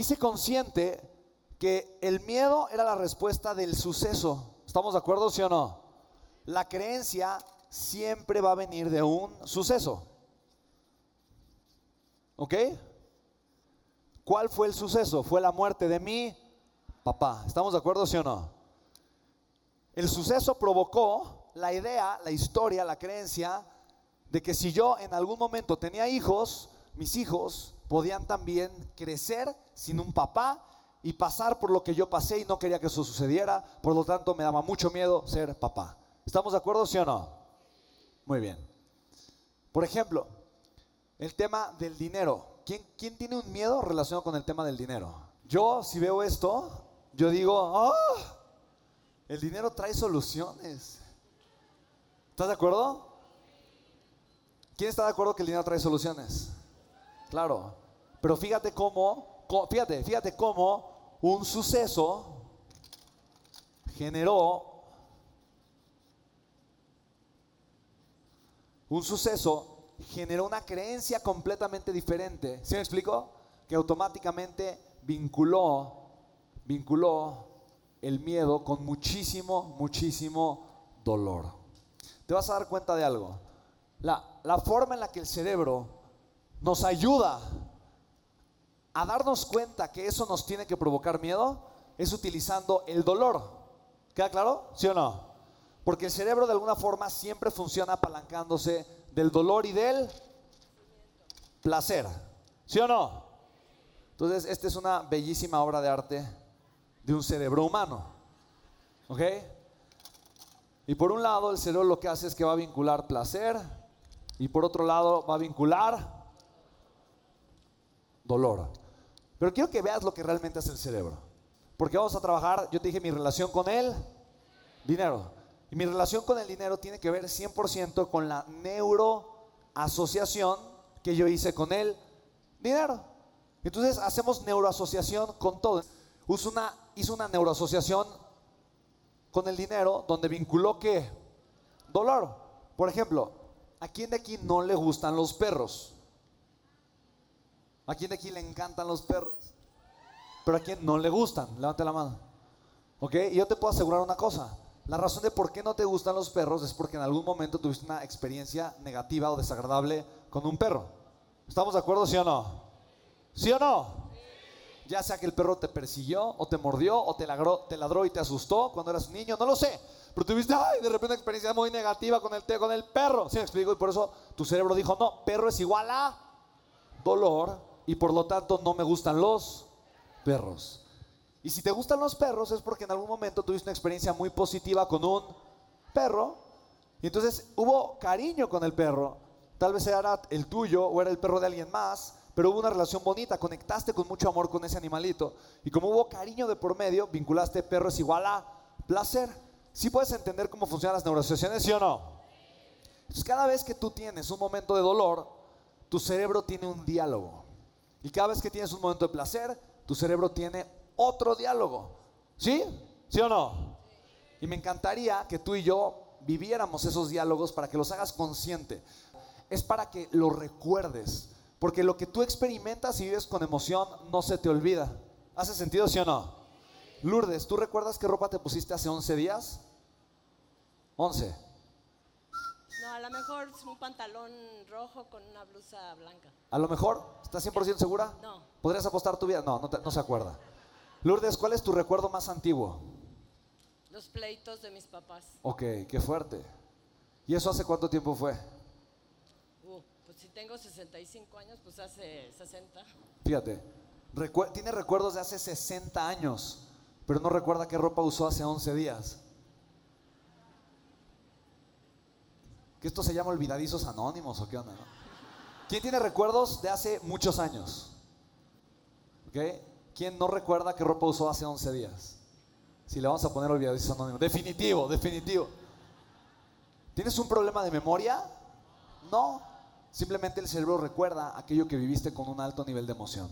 hice consciente que el miedo era la respuesta del suceso. ¿Estamos de acuerdo, sí o no? La creencia siempre va a venir de un suceso. ¿Ok? ¿Cuál fue el suceso? Fue la muerte de mi papá. ¿Estamos de acuerdo, sí o no? El suceso provocó la idea, la historia, la creencia de que si yo en algún momento tenía hijos, mis hijos podían también crecer sin un papá y pasar por lo que yo pasé y no quería que eso sucediera, por lo tanto me daba mucho miedo ser papá. ¿Estamos de acuerdo, sí o no? Muy bien. Por ejemplo, el tema del dinero. ¿Quién, quién tiene un miedo relacionado con el tema del dinero? Yo, si veo esto, yo digo, ¡ah! el dinero trae soluciones. ¿Estás de acuerdo? ¿Quién está de acuerdo que el dinero trae soluciones? Claro. Pero fíjate cómo, fíjate, fíjate cómo un suceso generó un suceso generó una creencia completamente diferente. ¿Sí me explico? Que automáticamente vinculó, vinculó el miedo con muchísimo, muchísimo dolor. Te vas a dar cuenta de algo. La, la forma en la que el cerebro nos ayuda a darnos cuenta que eso nos tiene que provocar miedo es utilizando el dolor. ¿Queda claro? ¿Sí o no? Porque el cerebro de alguna forma siempre funciona apalancándose del dolor y del placer. ¿Sí o no? Entonces, esta es una bellísima obra de arte de un cerebro humano. ¿Ok? Y por un lado, el cerebro lo que hace es que va a vincular placer y por otro lado va a vincular dolor. Pero quiero que veas lo que realmente hace el cerebro. Porque vamos a trabajar, yo te dije, mi relación con el dinero. Y mi relación con el dinero tiene que ver 100% con la neuroasociación que yo hice con el dinero. Entonces hacemos neuroasociación con todo. Hizo una, hizo una neuroasociación con el dinero donde vinculó qué? Dolor. Por ejemplo, ¿a quién de aquí no le gustan los perros? ¿A quién de aquí le encantan los perros? Pero a quién no le gustan, levante la mano. ¿Ok? Y yo te puedo asegurar una cosa. La razón de por qué no te gustan los perros es porque en algún momento tuviste una experiencia negativa o desagradable con un perro. ¿Estamos de acuerdo, sí o no? ¿Sí o no? Ya sea que el perro te persiguió o te mordió o te ladró, te y te asustó cuando eras un niño, no lo sé. Pero tuviste, ay, de repente una experiencia muy negativa con el, con el perro. ¿Sí me explico? Y por eso tu cerebro dijo, no, perro es igual a dolor y por lo tanto no me gustan los perros. Y si te gustan los perros es porque en algún momento tuviste una experiencia muy positiva con un perro y entonces hubo cariño con el perro. Tal vez era el tuyo o era el perro de alguien más, pero hubo una relación bonita, conectaste con mucho amor con ese animalito. Y como hubo cariño de por medio, vinculaste perro es igual a placer. ¿Sí puedes entender cómo funcionan las neurosociaciones, sí o no? Entonces cada vez que tú tienes un momento de dolor, tu cerebro tiene un diálogo. Y cada vez que tienes un momento de placer, tu cerebro tiene otro diálogo. ¿Sí? ¿Sí o no? Y me encantaría que tú y yo viviéramos esos diálogos para que los hagas consciente. Es para que lo recuerdes. Porque lo que tú experimentas y vives con emoción no se te olvida. ¿Hace sentido, sí o no? Lourdes, ¿tú recuerdas qué ropa te pusiste hace 11 días? 11. Lo mejor es un pantalón rojo con una blusa blanca. A lo mejor, ¿estás 100% segura? No. ¿Podrías apostar tu vida? No, no, no se acuerda. Lourdes, ¿cuál es tu recuerdo más antiguo? Los pleitos de mis papás. Ok, qué fuerte. ¿Y eso hace cuánto tiempo fue? Uh, pues si tengo 65 años, pues hace 60. Fíjate, tiene recuerdos de hace 60 años, pero no recuerda qué ropa usó hace 11 días. ¿Que esto se llama olvidadizos anónimos o qué onda? ¿Quién tiene recuerdos de hace muchos años? ¿Ok? ¿Quién no recuerda qué ropa usó hace 11 días? Si le vamos a poner olvidadizos anónimos. Definitivo, definitivo. ¿Tienes un problema de memoria? No. Simplemente el cerebro recuerda aquello que viviste con un alto nivel de emoción.